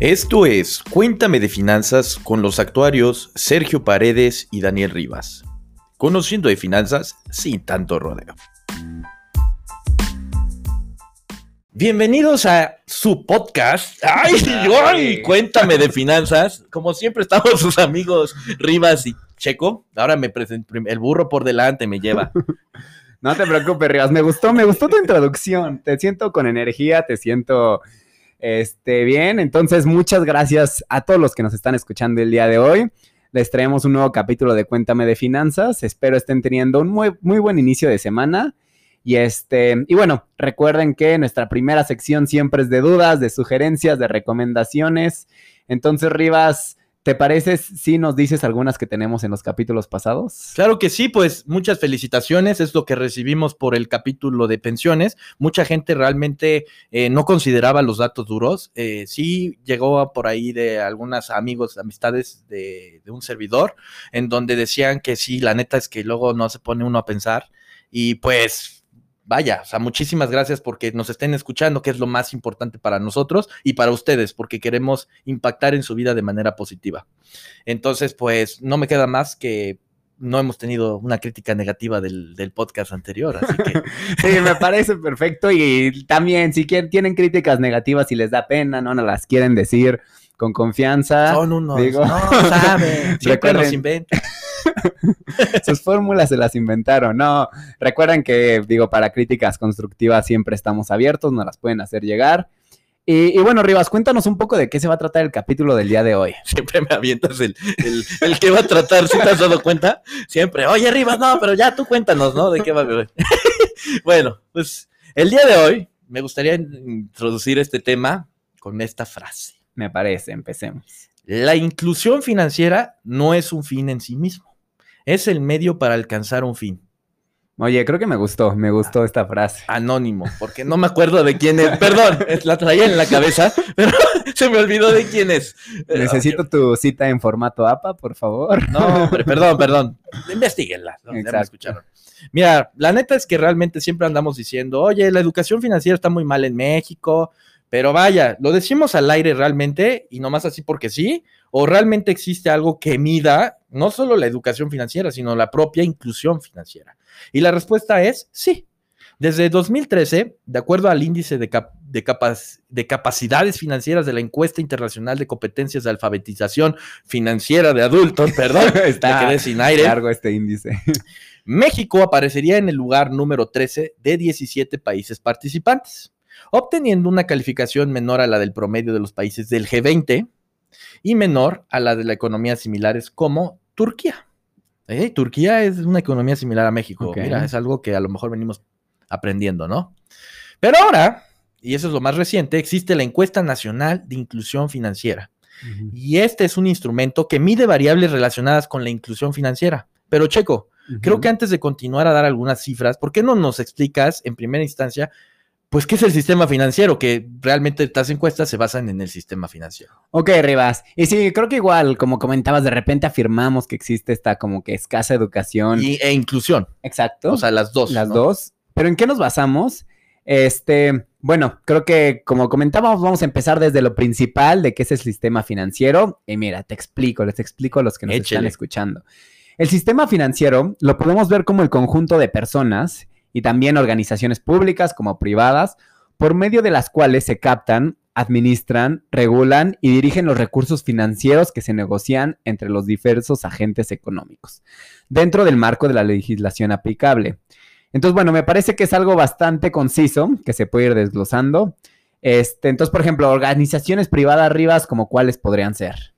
Esto es Cuéntame de Finanzas con los actuarios Sergio Paredes y Daniel Rivas. Conociendo de finanzas sin tanto rodeo. Bienvenidos a su podcast. ¡Ay, ay! Cuéntame de finanzas. Como siempre estamos sus amigos Rivas y Checo. Ahora me presento, el burro por delante me lleva. No te preocupes, Rivas. Me gustó, me gustó tu introducción. Te siento con energía, te siento este, bien, entonces muchas gracias a todos los que nos están escuchando el día de hoy. Les traemos un nuevo capítulo de Cuéntame de Finanzas. Espero estén teniendo un muy, muy buen inicio de semana. Y este, y bueno, recuerden que nuestra primera sección siempre es de dudas, de sugerencias, de recomendaciones. Entonces, Rivas, ¿Te parece si nos dices algunas que tenemos en los capítulos pasados? Claro que sí, pues muchas felicitaciones, es lo que recibimos por el capítulo de pensiones. Mucha gente realmente eh, no consideraba los datos duros. Eh, sí llegó por ahí de algunos amigos, amistades de, de un servidor, en donde decían que sí, la neta es que luego no se pone uno a pensar. Y pues vaya, o sea, muchísimas gracias porque nos estén escuchando, que es lo más importante para nosotros y para ustedes, porque queremos impactar en su vida de manera positiva. Entonces, pues no me queda más que no hemos tenido una crítica negativa del, podcast anterior, así que... sí, me parece perfecto y también si quieren, tienen críticas negativas y les da pena, no nos las quieren decir con confianza. Son unos, digo, no saben, siempre los inventan. Sus fórmulas se las inventaron. No, recuerden que, digo, para críticas constructivas siempre estamos abiertos, nos las pueden hacer llegar. Y, bueno, Rivas, cuéntanos un poco de qué se va a tratar el capítulo del día de hoy. Siempre me avientas el, el, que va a tratar, si te has dado cuenta? Siempre, oye, Rivas, no, pero ya tú cuéntanos, ¿no? ¿De qué va a Bueno, pues el día de hoy me gustaría introducir este tema con esta frase. Me parece, empecemos. La inclusión financiera no es un fin en sí mismo es el medio para alcanzar un fin. Oye, creo que me gustó, me gustó esta frase. Anónimo, porque no me acuerdo de quién es. Perdón, la traía en la cabeza, pero se me olvidó de quién es. Necesito tu cita en formato APA, por favor. No, hombre, perdón, perdón. Investíguenla. ¿no? Ya me escucharon. Mira, la neta es que realmente siempre andamos diciendo, oye, la educación financiera está muy mal en México, pero vaya, ¿lo decimos al aire realmente y nomás así porque sí? ¿O realmente existe algo que mida no solo la educación financiera, sino la propia inclusión financiera? Y la respuesta es sí. Desde 2013, de acuerdo al índice de, de, capacidades financieras de la encuesta internacional de competencias de alfabetización financiera de adultos, perdón, está sin aire. Largo este índice. México aparecería en el lugar número 13 de 17 países participantes obteniendo una calificación menor a la del promedio de los países del G20 y menor a la de las economías similares como Turquía. Eh, Turquía es una economía similar a México. Mira, es algo que a lo mejor venimos aprendiendo, ¿no? Pero ahora, y eso es lo más reciente, existe la encuesta nacional de inclusión financiera. Y este es un instrumento que mide variables relacionadas con la inclusión financiera. Pero Checo, creo que antes de continuar a dar algunas cifras, ¿por qué no nos explicas en primera instancia pues, ¿qué es el sistema financiero? Que realmente estas encuestas se basan en el sistema financiero. Ok, Rivas. Y sí, creo que igual, como comentabas, de repente afirmamos que existe esta como que escasa educación. e inclusión. Exacto. O sea, las dos. Las dos. Pero ¿en qué nos basamos? Este, bueno, creo que como comentábamos, vamos a empezar desde lo principal de qué es el sistema financiero. Y mira, te explico, les explico a los que nos están escuchando. El sistema financiero lo podemos ver como el conjunto de personas y también organizaciones públicas como privadas, por medio de las cuales se captan, administran, regulan y dirigen los recursos financieros que se negocian entre los diversos agentes económicos, dentro del marco de la legislación aplicable. Entonces, bueno, me parece que es algo bastante conciso que se puede ir desglosando. Este, entonces, por ejemplo, organizaciones privadas arribas, como cuáles podrían ser.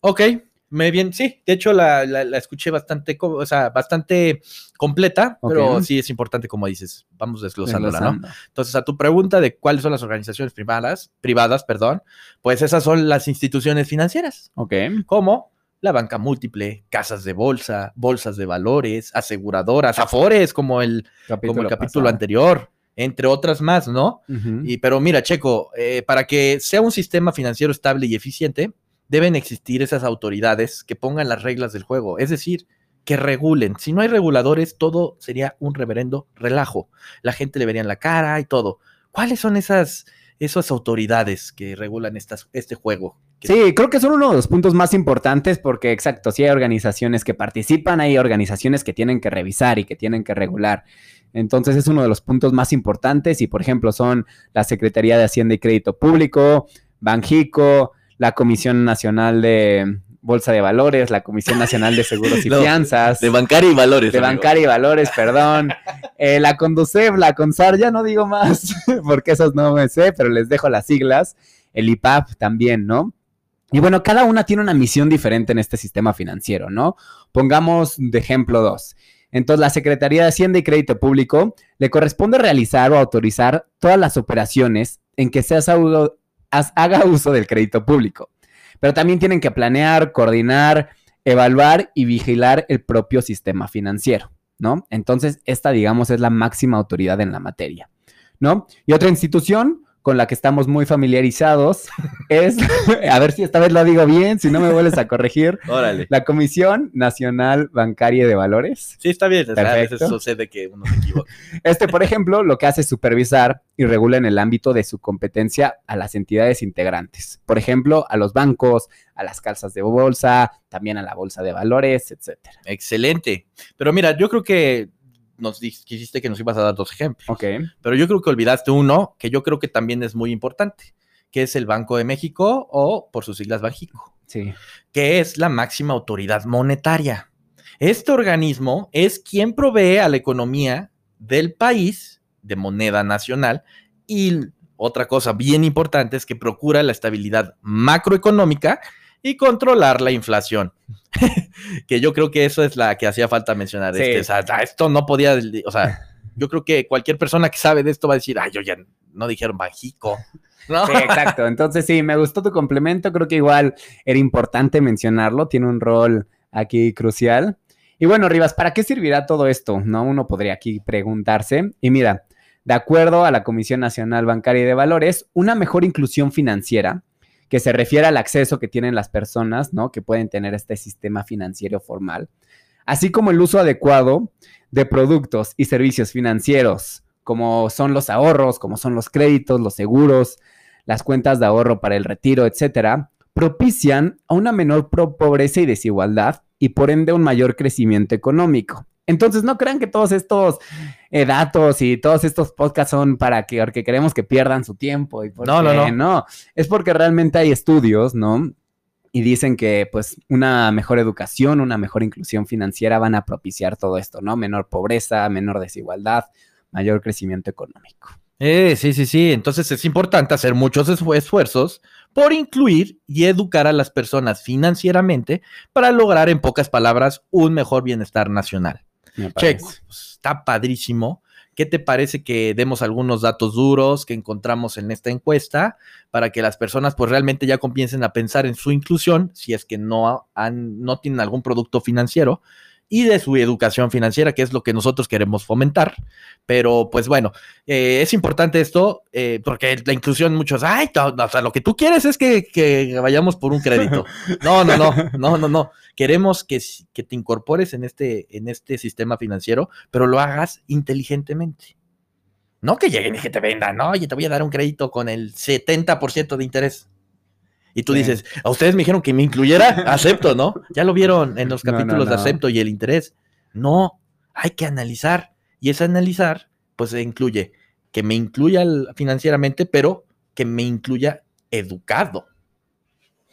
Ok, me bien, sí, de hecho la, escuché bastante, o sea, bastante completa, pero sí es importante, como dices, vamos desglosándola, ¿no? Entonces, a tu pregunta de cuáles son las organizaciones privadas, privadas, perdón, pues esas son las instituciones financieras. Ok. Como la banca múltiple, casas de bolsa, bolsas de valores, aseguradoras, afores, como el capítulo, como el capítulo anterior entre otras más, ¿no? y, pero mira, Checo, eh, para que sea un sistema financiero estable y eficiente, deben existir esas autoridades que pongan las reglas del juego, es decir, que regulen. Si no hay reguladores, todo sería un reverendo relajo. La gente le vería en la cara y todo. ¿Cuáles son esas esas autoridades que regulan este juego. Sí, creo que son uno de los puntos más importantes porque, exacto, sí hay organizaciones que participan, hay organizaciones que tienen que revisar y que tienen que regular. Entonces es uno de los puntos más importantes y, por ejemplo, son la Secretaría de Hacienda y Crédito Público, Banjico, la Comisión Nacional de Bolsa de Valores, la Comisión Nacional de Seguros y Fianzas. De Bancaria y Valores. De Bancaria y Valores, perdón. Eh, la Conducef, la Consar, ya no digo más, porque esos no me sé, pero les dejo las siglas. El IPAP también, ¿no? Y bueno, cada una tiene una misión diferente en este sistema financiero, ¿no? Pongamos de ejemplo dos. Entonces, la Secretaría de Hacienda y Crédito Público le corresponde realizar o autorizar todas las operaciones en que se haga uso del crédito público pero también tienen que planear, coordinar, evaluar y vigilar el propio sistema financiero, ¿no? Entonces, esta, digamos, es la máxima autoridad en la materia, ¿no? Y otra institución con la que estamos muy familiarizados es, a ver si esta vez lo digo bien, si no me vuelves a corregir, Órale. la Comisión Nacional Bancaria de Valores. Sí, está bien, a veces sucede que uno se equivoca. Este, por ejemplo, lo que hace es supervisar y regula en el ámbito de su competencia a las entidades integrantes, por ejemplo, a los bancos, a las calzas de bolsa, también a la bolsa de valores, etcétera. Excelente. Pero mira, yo creo que nos quisiste que nos ibas a dar dos ejemplos. Ok. Pero yo creo que olvidaste uno que yo creo que también es muy importante, que es el Banco de México o por sus siglas Banjico. Sí. Que es la máxima autoridad monetaria. Este organismo es quien provee a la economía del país de moneda nacional y otra cosa bien importante es que procura la estabilidad macroeconómica y controlar la inflación. que yo creo que eso es la que hacía falta mencionar. Este, esto no podía, o sea, yo creo que cualquier persona que sabe de esto va a decir, ay, yo ya no dijeron bajico. ¿No? Sí, exacto. Entonces sí, me gustó tu complemento. Creo que igual era importante mencionarlo. Tiene un rol aquí crucial. Y bueno, Rivas, ¿para qué servirá todo esto? No, uno podría aquí preguntarse. Y mira, de acuerdo a la Comisión Nacional Bancaria y de Valores, una mejor inclusión financiera que se refiere al acceso que tienen las personas, ¿no? Que pueden tener este sistema financiero formal, así como el uso adecuado de productos y servicios financieros, como son los ahorros, como son los créditos, los seguros, las cuentas de ahorro para el retiro, etcétera, propician a una menor pobreza y desigualdad y por ende un mayor crecimiento económico. Entonces, no crean que todos estos eh, datos y todos estos podcasts son para que, porque queremos que pierdan su tiempo. Y no, no, no. No, es porque realmente hay estudios, ¿no? Y dicen que, pues, una mejor educación, una mejor inclusión financiera van a propiciar todo esto, ¿no? Menor pobreza, menor desigualdad, mayor crecimiento económico. Eh, sí, sí, sí. Entonces es importante hacer muchos esfuerzos por incluir y educar a las personas financieramente para lograr, en pocas palabras, un mejor bienestar nacional. Checo, pues, está padrísimo. ¿Qué te parece que demos algunos datos duros que encontramos en esta encuesta para que las personas pues realmente ya comiencen a pensar en su inclusión si es que no, han, no tienen algún producto financiero y de su educación financiera, que es lo que nosotros queremos fomentar. Pero pues bueno, eh, es importante esto eh, porque la inclusión muchos, ay, o sea, lo que tú quieres es que, que, vayamos por un crédito. No, no, no, no, no, no. Queremos que, que te incorpores en este, en este sistema financiero, pero lo hagas inteligentemente. No que lleguen y que te vendan, no, oye, te voy a dar un crédito con el 70% de interés. Y tú dices, a ustedes me dijeron que me incluyera, acepto, ¿no? Ya lo vieron en los capítulos de acepto y el interés. No, hay que analizar. Y ese analizar, pues se incluye que me incluya financieramente, pero que me incluya educado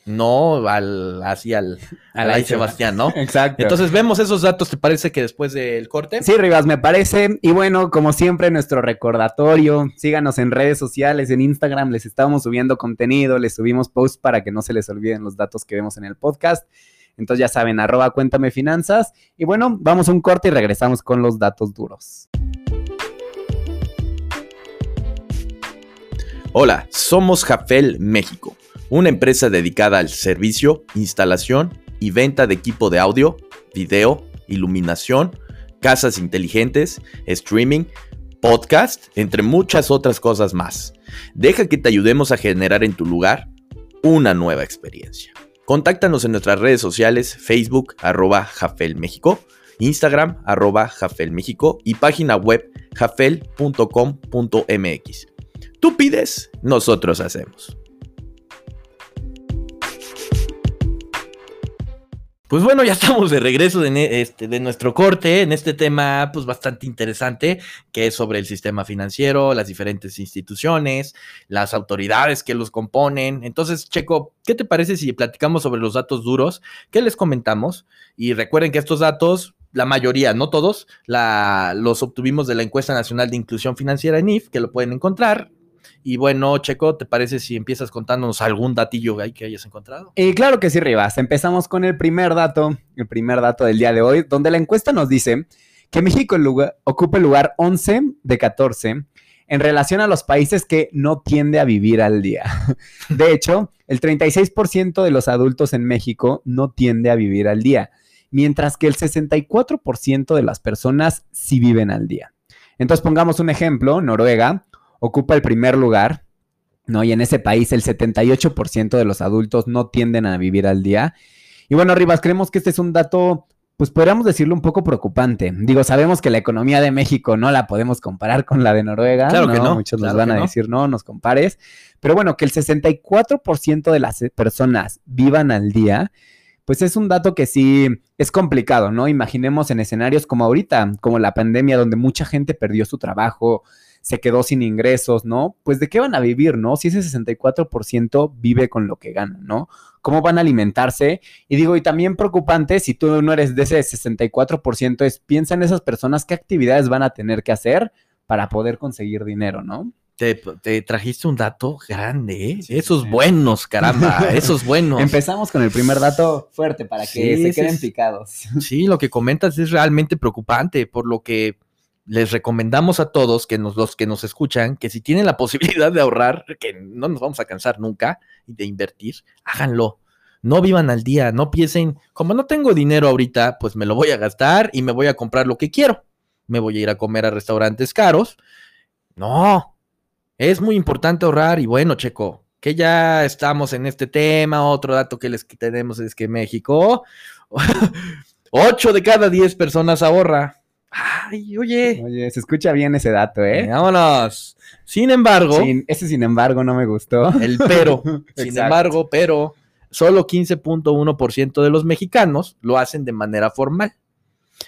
no al así al, al Sebastián, ¿no? Exacto. Entonces vemos esos datos, ¿te parece que después del corte? Sí, Rivas, me parece. Y bueno, como siempre, nuestro recordatorio, síganos en redes sociales, en Instagram, les estamos subiendo contenido, les subimos posts para que no se les olviden los datos que vemos en el podcast. Entonces ya saben, arroba cuéntame finanzas. Y bueno, vamos a un corte y regresamos con los datos duros. Hola, somos Jafel México una empresa dedicada al servicio, instalación y venta de equipo de audio, video, iluminación, casas inteligentes, streaming, podcast, entre muchas otras cosas más. Deja que te ayudemos a generar en tu lugar una nueva experiencia. Contáctanos en nuestras redes sociales, Facebook, arroba Jafel México, Instagram, arroba Jafel México y página web jafel.com.mx. Tú pides, nosotros hacemos. Pues bueno, ya estamos de regreso de, este, de, nuestro corte en este tema pues bastante interesante que es sobre el sistema financiero, las diferentes instituciones, las autoridades que los componen. Entonces, Checo, ¿qué te parece si platicamos sobre los datos duros que les comentamos? Y recuerden que estos datos, la mayoría, no todos, la, los obtuvimos de la encuesta nacional de inclusión financiera en IF, que lo pueden encontrar y bueno, Checo, ¿te parece si empiezas contándonos algún datillo que hayas encontrado? Y claro que sí, Rivas. Empezamos con el primer dato, el primer dato del día de hoy, donde la encuesta nos dice que México ocupa el lugar 11 de 14 en relación a los países que no tiende a vivir al día. De hecho, el 36% de los adultos en México no tiende a vivir al día, mientras que el 64% de las personas sí viven al día. Entonces pongamos un ejemplo, Noruega ocupa el primer lugar, ¿no? Y en ese país el 78% de los adultos no tienden a vivir al día. Y bueno, Rivas, creemos que este es un dato, pues podríamos decirlo un poco preocupante. Digo, sabemos que la economía de México no la podemos comparar con la de Noruega. Claro que no. Muchos nos van a decir, no, nos compares. Pero bueno, que el 64% de las personas vivan al día, pues es un dato que sí es complicado, ¿no? Imaginemos en escenarios como ahorita, como la pandemia, donde mucha gente perdió su trabajo, se quedó sin ingresos, ¿no? Pues de qué van a vivir, ¿no? Si ese 64% vive con lo que gana, ¿no? ¿Cómo van a alimentarse? Y digo, y también preocupante, si tú no eres de ese 64%, es piensa en esas personas qué actividades van a tener que hacer para poder conseguir dinero, ¿no? Te, trajiste un dato grande, ¿eh? esos buenos, caramba, esos buenos. Empezamos con el primer dato fuerte para que se queden picados. Sí, lo que comentas es realmente preocupante, por lo que les recomendamos a todos que nos, los que nos escuchan, que si tienen la posibilidad de ahorrar, que no nos vamos a cansar nunca, y de invertir, háganlo. No vivan al día, no piensen, como no tengo dinero ahorita, pues me lo voy a gastar y me voy a comprar lo que quiero. Me voy a ir a comer a restaurantes caros. No, es muy importante ahorrar y bueno, Checo, que ya estamos en este tema, otro dato que les tenemos es que México, 8 de cada 10 personas ahorra. Ay, oye. Oye, se escucha bien ese dato, ¿eh? vámonos. Sin embargo. ese sin embargo no me gustó. El pero. sin embargo, pero solo 15.1% de los mexicanos lo hacen de manera formal.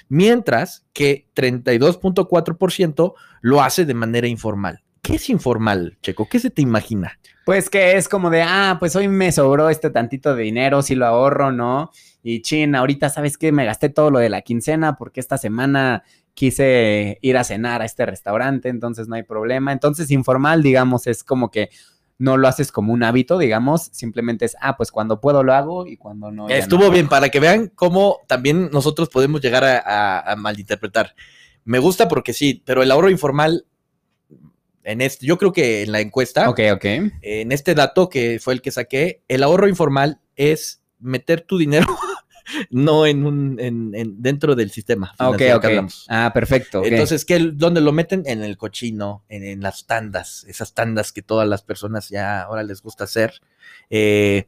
Mientras que 32.4% lo hace de manera informal. ¿Qué es informal, Checo? ¿Qué se te imagina? Pues que es como de, ah, pues hoy me sobró este tantito de dinero, si lo ahorro, ¿no? Y chin, ahorita sabes que me gasté todo lo de la quincena porque esta semana quise ir a cenar a este restaurante, entonces no hay problema. Entonces, informal, digamos, es como que no lo haces como un hábito, digamos, simplemente es, ah, pues cuando puedo lo hago y cuando no. Estuvo bien, para que vean cómo también nosotros podemos llegar a, malinterpretar. Me gusta porque sí, pero el ahorro informal en este, yo creo que en la encuesta, ok, ok. En este dato que fue el que saqué, el ahorro informal es meter tu dinero no en un en, dentro del sistema. Ok, ok. Ah, perfecto. Entonces, ¿qué, ¿dónde lo meten? En el cochino, en, las tandas, esas tandas que todas las personas ya ahora les gusta hacer. Eh,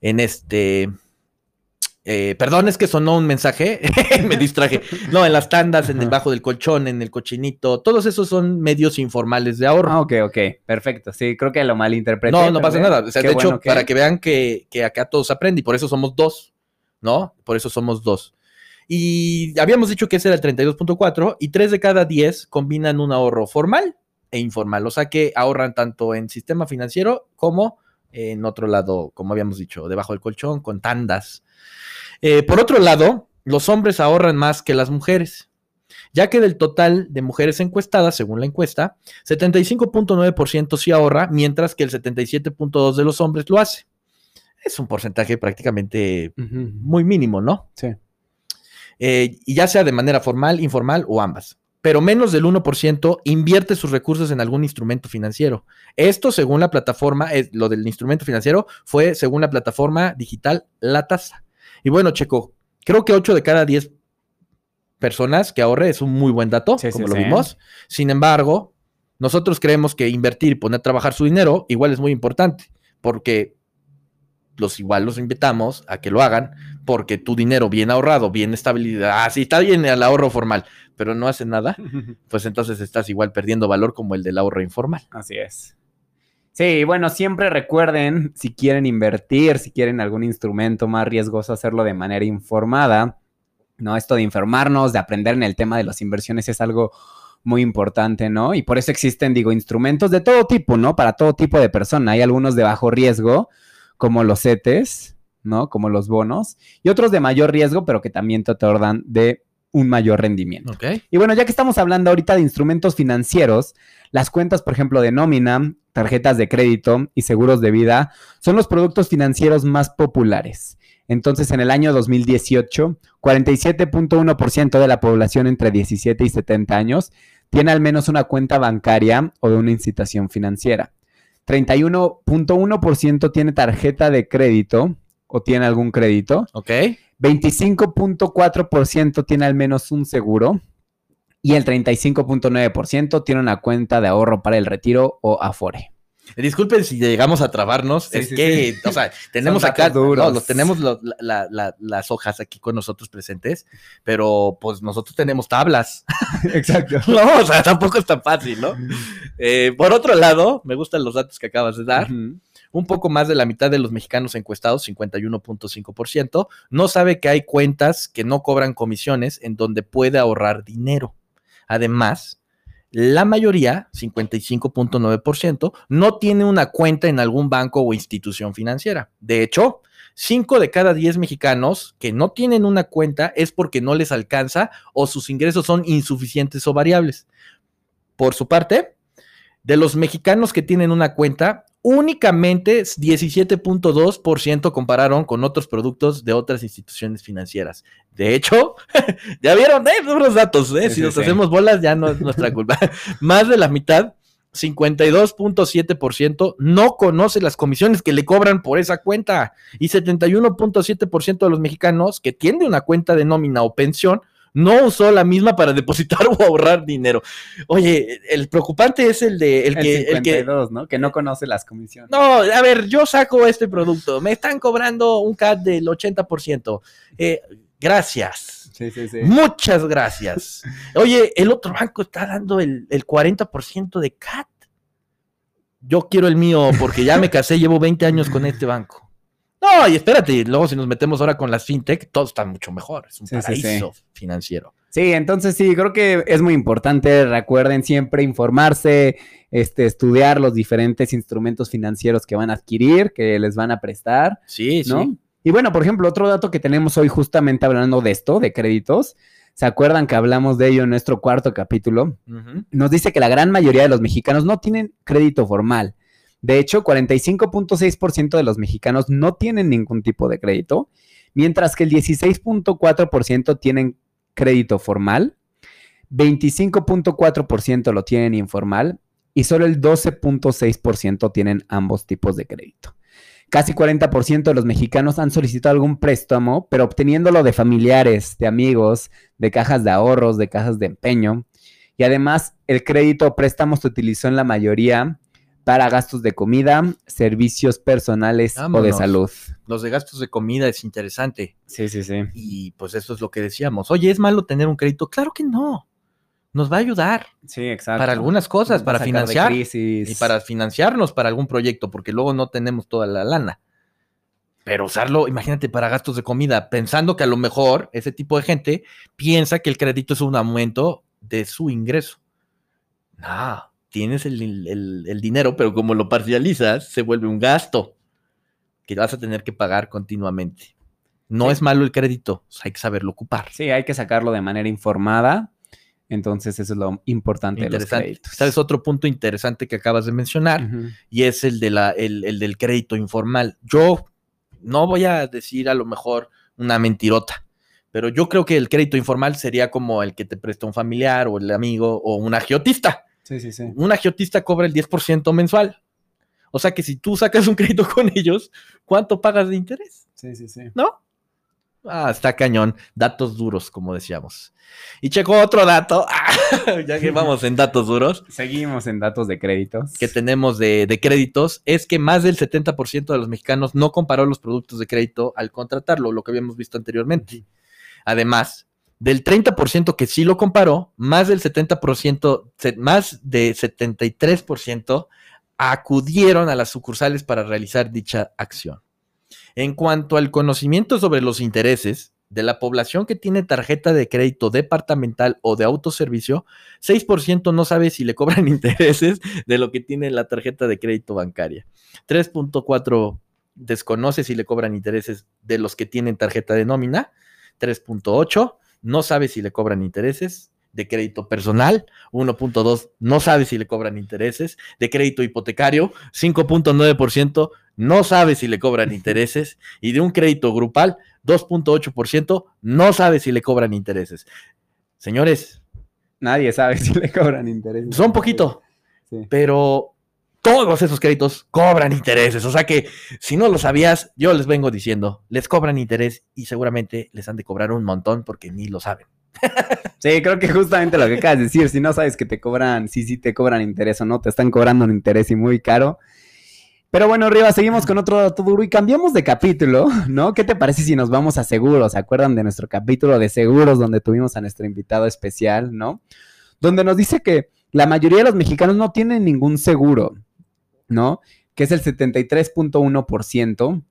en este. Eh, perdón, es que sonó un mensaje, me distraje. No, en las tandas, en debajo del colchón, en el cochinito, todos esos son medios informales de ahorro. Ah, ok, ok, perfecto. Sí, creo que lo malinterpreté. No, no pasa nada. O sea, de hecho, para que vean que, que acá todos aprenden y por eso somos dos. ¿no? Por eso somos dos. Y habíamos dicho que ese era el 32.4 y 3 de cada 10 combinan un ahorro formal e informal, o sea que ahorran tanto en sistema financiero como en otro lado, como habíamos dicho, debajo del colchón, con tandas. Eh, por otro lado, los hombres ahorran más que las mujeres, ya que del total de mujeres encuestadas, según la encuesta, 75.9% sí ahorra, mientras que el 77.2% de los hombres lo hace es un porcentaje prácticamente muy mínimo, ¿no? Sí. Eh, y ya sea de manera formal, informal o ambas. Pero menos del 1% invierte sus recursos en algún instrumento financiero. Esto, según la plataforma, lo del instrumento financiero fue según la plataforma digital La Tasa. Y bueno, Checo, creo que 8 de cada 10 personas que ahorre es un muy buen dato, como lo vimos. Sin embargo, nosotros creemos que invertir y poner a trabajar su dinero igual es muy importante, porque los igual los invitamos a que lo hagan porque tu dinero bien ahorrado, bien estabilidad, ah, sí, está bien el ahorro formal, pero no hace nada, pues entonces estás igual perdiendo valor como el del ahorro informal. Así es. Sí, bueno, siempre recuerden, si quieren invertir, si quieren algún instrumento más riesgoso, hacerlo de manera informada. ¿no? Esto de informarnos, de aprender en el tema de las inversiones es algo muy importante, ¿no? Y por eso existen, digo, instrumentos de todo tipo, ¿no? Para todo tipo de persona. Hay algunos de bajo riesgo, como los CETES, ¿no? Como los bonos, y otros de mayor riesgo, pero que también te otorgan de un mayor rendimiento. Y bueno, ya que estamos hablando ahorita de instrumentos financieros, las cuentas, por ejemplo, de nómina, tarjetas de crédito y seguros de vida son los productos financieros más populares. Entonces, en el año 2018, 47.1% de la población entre 17 y 70 años tiene al menos una cuenta bancaria o de una incitación financiera. 31.1% tiene tarjeta de crédito o tiene algún crédito. Ok. 25.4% tiene al menos un seguro. Y el 35.9% tiene una cuenta de ahorro para el retiro o Afore. Disculpen si llegamos a trabarnos, es que, o sea, tenemos acá, no, tenemos las hojas aquí con nosotros presentes, pero pues nosotros tenemos tablas. Exacto. no, o sea, tampoco es tan fácil, ¿no? Eh, por otro lado, me gustan los datos que acabas de dar. Un poco más de la mitad de los mexicanos encuestados, 51.5%, no sabe que hay cuentas que no cobran comisiones en donde puede ahorrar dinero. Además, la mayoría, 55.9%, no tiene una cuenta en algún banco o institución financiera. De hecho, 5 de cada 10 mexicanos que no tienen una cuenta es porque no les alcanza o sus ingresos son insuficientes o variables. Por su parte, de los mexicanos que tienen una cuenta, únicamente 17.2% compararon con otros productos de otras instituciones financieras. De hecho, ya vieron, eh, los datos, eh, si nos hacemos bolas ya no es nuestra culpa. Más de la mitad, 52.7% no conoce las comisiones que le cobran por esa cuenta y 71.7% de los mexicanos que tienen una cuenta de nómina o pensión no usó la misma para depositar o ahorrar dinero. Oye, el preocupante es el de el, que, el que ¿no? Que no conoce las comisiones. No, a ver, yo saco este producto, me están cobrando un CAT del 80%. Eh, gracias. Sí, sí, sí. Muchas gracias. Oye, el otro banco está dando el, el 40% de CAT. Yo quiero el mío porque ya me casé, llevo 20 años con este banco. No, y espérate, luego si nos metemos ahora con las fintech, todo está mucho mejor. Es un paraíso financiero. Sí, entonces sí, creo que es muy importante. Recuerden siempre informarse, este, estudiar los diferentes instrumentos financieros que van a adquirir, que les van a prestar. Sí, sí. Y bueno, por ejemplo, otro dato que tenemos hoy justamente hablando de esto, de créditos. ¿Se acuerdan que hablamos de ello en nuestro cuarto capítulo? Nos dice que la gran mayoría de los mexicanos no tienen crédito formal. De hecho, 45.6% de los mexicanos no tienen ningún tipo de crédito, mientras que el 16.4% tienen crédito formal, 25.4% lo tienen informal y solo el 12.6% tienen ambos tipos de crédito. Casi 40% de los mexicanos han solicitado algún préstamo, pero obteniéndolo de familiares, de amigos, de cajas de ahorros, de cajas de empeño. Y además, el crédito o préstamo se utilizó en la mayoría para gastos de comida, servicios personales o de salud. Los de gastos de comida es interesante. Sí, sí, sí. Y pues eso es lo que decíamos. Oye, ¿es malo tener un crédito? Claro que no. Nos va a ayudar. Sí, exacto. Para algunas cosas, para financiar. Y para financiarnos para algún proyecto, porque luego no tenemos toda la lana. Pero usarlo, imagínate, para gastos de comida, pensando que a lo mejor ese tipo de gente piensa que el crédito es un aumento de su ingreso. No, tienes el, dinero, pero como lo parcializas, se vuelve un gasto que vas a tener que pagar continuamente. No es malo el crédito, hay que saberlo ocupar. Sí, hay que sacarlo de manera informada. Entonces, eso es lo importante de los créditos. ¿Sabes otro punto interesante que acabas de mencionar? Y es el, de la, el del crédito informal. Yo no voy a decir a lo mejor una mentirota, pero yo creo que el crédito informal sería como el que te presta un familiar o el amigo o un agiotista. Sí, sí, sí. Un agiotista cobra el 10% mensual. O sea que si tú sacas un crédito con ellos, ¿cuánto pagas de interés? Sí, sí, sí. ¿No? Ah, está cañón. Datos duros, como decíamos. Y checo otro dato, ya que vamos en datos duros. Seguimos en datos de créditos. Que tenemos de, de créditos, es que más del 70% de los mexicanos no comparó los productos de crédito al contratarlo, lo que habíamos visto anteriormente. Además, del 30% que sí lo comparó, más del 70%, más de 73% acudieron a las sucursales para realizar dicha acción. En cuanto al conocimiento sobre los intereses de la población que tiene tarjeta de crédito departamental o de autoservicio, 6% no sabe si le cobran intereses de lo que tiene la tarjeta de crédito bancaria. 3.4 desconoce si le cobran intereses de los que tienen tarjeta de nómina. 3.8 no sabe si le cobran intereses de crédito personal, 1.2 no sabe si le cobran intereses, de crédito hipotecario, 5.9% no sabe si le cobran intereses, y de un crédito grupal, 2.8% no sabe si le cobran intereses. Señores. Nadie sabe si le cobran intereses. Son poquito, pero todos esos créditos cobran intereses. O sea que si no lo sabías, yo les vengo diciendo, les cobran interés y seguramente les han de cobrar un montón porque ni lo saben. Sí, creo que justamente lo que acabas de decir, si no sabes que te cobran, sí, sí te cobran interés o no, te están cobrando un interés y muy caro. Pero bueno, Riva, seguimos con otro dato duro y cambiamos de capítulo, ¿no? ¿Qué te parece si nos vamos a seguros? ¿Se acuerdan de nuestro capítulo de seguros donde tuvimos a nuestro invitado especial, ¿no? Donde nos dice que la mayoría de los mexicanos no tienen ningún seguro, ¿no? Que es el 73.1%.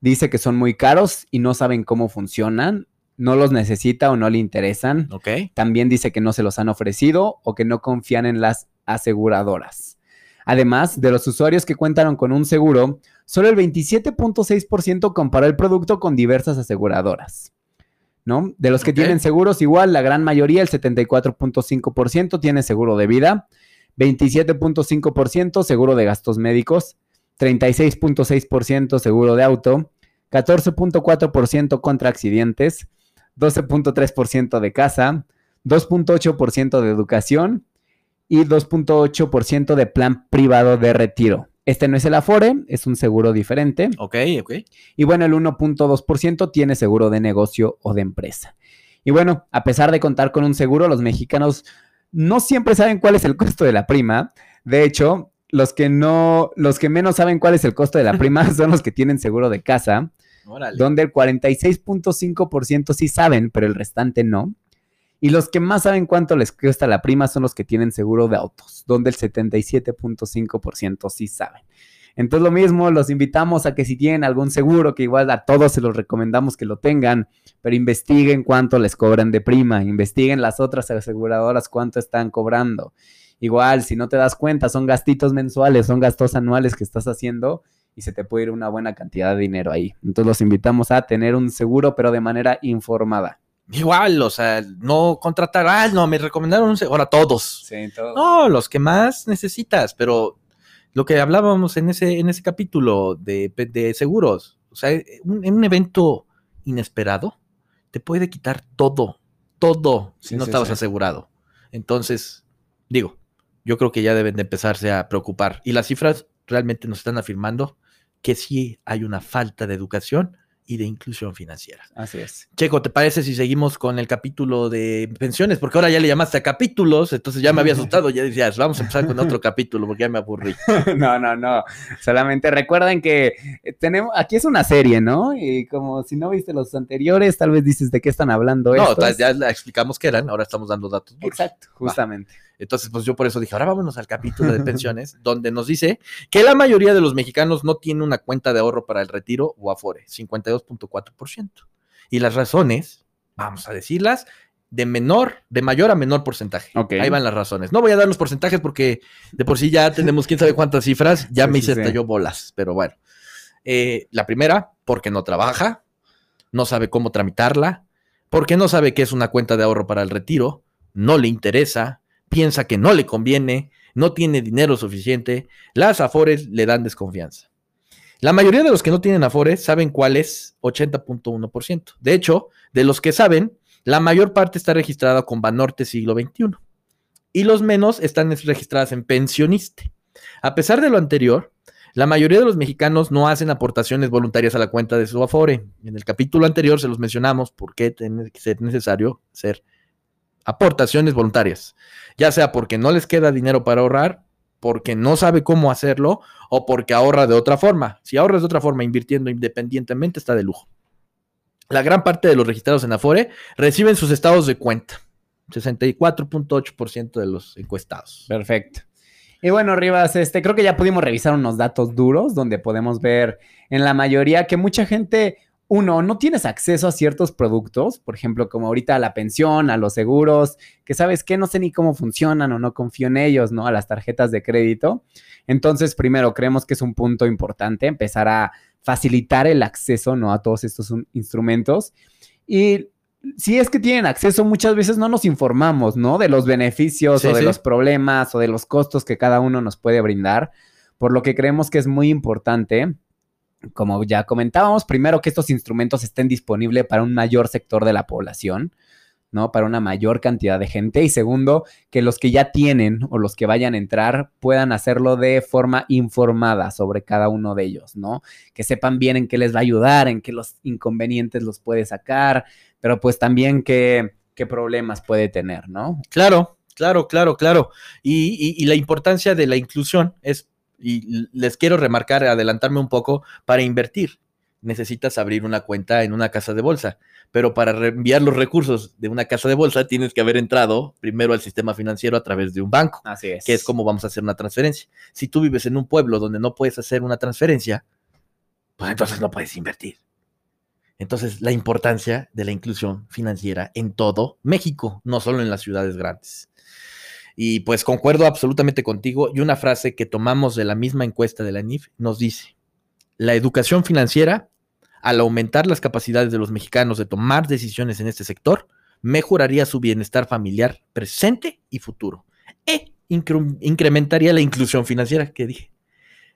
Dice que son muy caros y no saben cómo funcionan no los necesita o no le interesan. También dice que no se los han ofrecido o que no confían en las aseguradoras. Además, de los usuarios que cuentan con un seguro, solo el 27.6% comparó el producto con diversas aseguradoras. ¿No? De los que tienen seguros, igual, la gran mayoría, el 74.5% tiene seguro de vida, 27.5% seguro de gastos médicos, 36.6% seguro de auto, 14.4% contra accidentes, 12.3% de casa, 2.8% de educación y 2.8% de plan privado de retiro. Este no es el Afore, es un seguro diferente. Ok, ok. Y bueno, el 1.2% tiene seguro de negocio o de empresa. Y bueno, a pesar de contar con un seguro, los mexicanos no siempre saben cuál es el costo de la prima. De hecho, los que no, los que menos saben cuál es el costo de la prima son los que tienen seguro de casa donde el 46.5% sí saben, pero el restante no. Y los que más saben cuánto les cuesta la prima son los que tienen seguro de autos, donde el 77.5% sí saben. Entonces lo mismo, los invitamos a que si tienen algún seguro, que igual a todos se los recomendamos que lo tengan, pero investiguen cuánto les cobran de prima, investiguen las otras aseguradoras cuánto están cobrando. Igual, si no te das cuenta, son gastitos mensuales, son gastos anuales que estás haciendo y se te puede ir una buena cantidad de dinero ahí. Entonces los invitamos a tener un seguro, pero de manera informada. Igual, o sea, no contratar, ah, no, me recomendaron un seguro, ahora todos. Sí, todos. No, los que más necesitas, pero lo que hablábamos en ese, en ese capítulo de, de seguros, o sea, en un evento inesperado, te puede quitar todo, todo, si no estabas asegurado. Entonces, digo, yo creo que ya deben de empezarse a preocupar. Y las cifras realmente nos están afirmando que sí hay una falta de educación y de inclusión financiera. Así es. Checo, ¿te parece si seguimos con el capítulo de pensiones? Porque ahora ya le llamaste a capítulos, entonces ya me había asustado, ya decías, vamos a empezar con otro capítulo porque ya me aburrí. no, no, no. Solamente recuerden que tenemos, aquí es una serie, ¿no? Y como si no viste los anteriores, tal vez dices de qué están hablando. No, ya explicamos qué eran, ahora estamos dando datos. Exacto, justamente. Entonces, pues yo por eso dije, ahora vámonos al capítulo de pensiones, donde nos dice que la mayoría de los mexicanos no tiene una cuenta de ahorro para el retiro o Afore, 52.4%. Y las razones, vamos a decirlas, de menor, de mayor a menor porcentaje. Ahí van las razones. No voy a dar los porcentajes porque de por sí ya tenemos quién sabe cuántas cifras, ya me hice hasta yo bolas, pero bueno. Eh, la primera, porque no trabaja, no sabe cómo tramitarla, porque no sabe qué es una cuenta de ahorro para el retiro, no le interesa, piensa que no le conviene, no tiene dinero suficiente, las Afores le dan desconfianza. La mayoría de los que no tienen Afores saben cuál es 80.1%. De hecho, de los que saben, la mayor parte está registrada con Banorte siglo XXI y los menos están registradas en Pensioniste. A pesar de lo anterior, la mayoría de los mexicanos no hacen aportaciones voluntarias a la cuenta de su Afore. En el capítulo anterior se los mencionamos por qué es necesario ser aportaciones voluntarias, ya sea porque no les queda dinero para ahorrar, porque no sabe cómo hacerlo o porque ahorra de otra forma. Si ahorras de otra forma invirtiendo independientemente está de lujo. La gran parte de los registrados en Afore reciben sus estados de cuenta. 64.8% de los encuestados. Perfecto. Y bueno, Rivas, este, creo que ya pudimos revisar unos datos duros donde podemos ver en la mayoría que mucha gente, uno, no tienes acceso a ciertos productos, por ejemplo, como ahorita a la pensión, a los seguros, que sabes que no sé ni cómo funcionan o no confío en ellos, ¿no? A las tarjetas de crédito. Entonces, primero, creemos que es un punto importante empezar a facilitar el acceso, ¿no? A todos estos instrumentos. Y si es que tienen acceso, muchas veces no nos informamos, ¿no? De los beneficios o de los problemas o de los costos que cada uno nos puede brindar, por lo que creemos que es muy importante, como ya comentábamos, primero que estos instrumentos estén disponibles para un mayor sector de la población. ¿no? Para una mayor cantidad de gente. Y segundo, que los que ya tienen o los que vayan a entrar puedan hacerlo de forma informada sobre cada uno de ellos, ¿no? Que sepan bien en qué les va a ayudar, en qué los inconvenientes los puede sacar, pero pues también qué, qué problemas puede tener, ¿no? Claro, claro, claro, claro. Y, y la importancia de la inclusión es, y les quiero remarcar, adelantarme un poco, para invertir necesitas abrir una cuenta en una casa de bolsa pero para enviar los recursos de una casa de bolsa tienes que haber entrado primero al sistema financiero a través de un banco. Así es. Que es como vamos a hacer una transferencia. Si tú vives en un pueblo donde no puedes hacer una transferencia, pues entonces no puedes invertir. Entonces, la importancia de la inclusión financiera en todo México, no solo en las ciudades grandes. Y pues concuerdo absolutamente contigo. Y una frase que tomamos de la misma encuesta de la NIF nos dice, la educación financiera al aumentar las capacidades de los mexicanos de tomar decisiones en este sector, mejoraría su bienestar familiar presente y futuro e incrementaría la inclusión financiera que dije,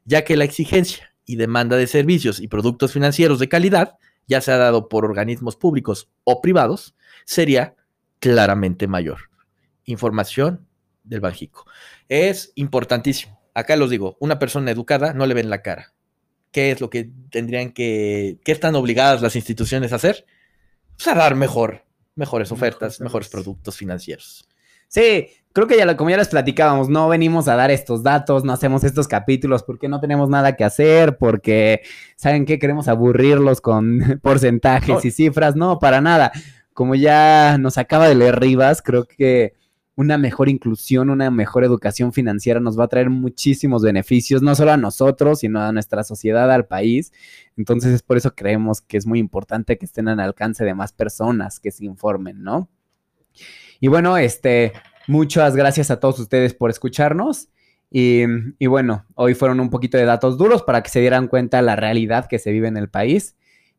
ya que la exigencia y demanda de servicios y productos financieros de calidad, ya sea dado por organismos públicos o privados, sería claramente mayor. Información del Banjico. Es importantísimo. Acá los digo, una persona educada no le ven la cara qué es lo que tendrían que, qué están obligadas las instituciones a hacer, pues a dar mejor, mejores ofertas, mejores productos financieros. Sí, creo que ya como ya les platicábamos, no venimos a dar estos datos, no hacemos estos capítulos porque no tenemos nada que hacer, porque saben qué queremos aburrirlos con porcentajes y cifras, no, para nada. Como ya nos acaba de leer Rivas, creo que una mejor inclusión, una mejor educación financiera nos va a traer muchísimos beneficios, no solo a nosotros, sino a nuestra sociedad, al país. Entonces es por eso creemos que es muy importante que estén al alcance de más personas que se informen, ¿no? Y bueno, este, muchas gracias a todos ustedes por escucharnos. Y, y bueno, hoy fueron un poquito de datos duros para que se dieran cuenta de la realidad que se vive en el país.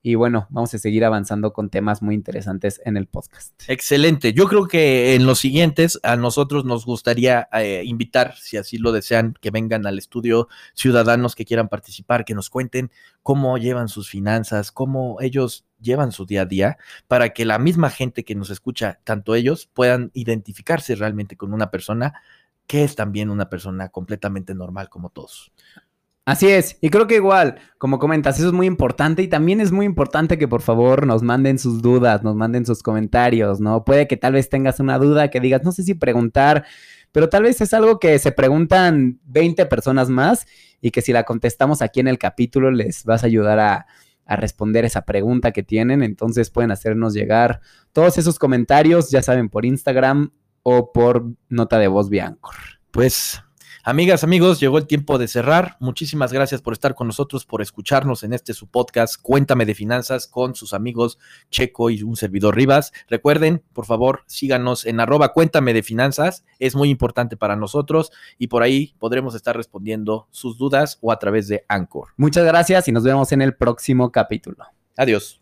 Y bueno, vamos a seguir avanzando con temas muy interesantes en el podcast. Excelente. Yo creo que en los siguientes a nosotros nos gustaría eh, invitar, si así lo desean, que vengan al estudio ciudadanos que quieran participar, que nos cuenten cómo llevan sus finanzas, cómo ellos llevan su día a día, para que la misma gente que nos escucha, tanto ellos, puedan identificarse realmente con una persona que es también una persona completamente normal como todos. Así es, y creo que igual, como comentas, eso es muy importante y también es muy importante que por favor nos manden sus dudas, nos manden sus comentarios, ¿no? Puede que tal vez tengas una duda que digas, no sé si preguntar, pero tal vez es algo que se preguntan 20 personas más y que si la contestamos aquí en el capítulo les vas a ayudar a, a responder esa pregunta que tienen, entonces pueden hacernos llegar todos esos comentarios, ya saben, por Instagram o por nota de voz Biancor. Pues Amigas, amigos, llegó el tiempo de cerrar. Muchísimas gracias por estar con nosotros, por escucharnos en este su podcast Cuéntame de Finanzas con sus amigos Checo y un servidor Rivas. Recuerden, por favor, síganos en arroba Cuéntame de Finanzas. Es muy importante para nosotros y por ahí podremos estar respondiendo sus dudas o a través de Anchor. Muchas gracias y nos vemos en el próximo capítulo. Adiós.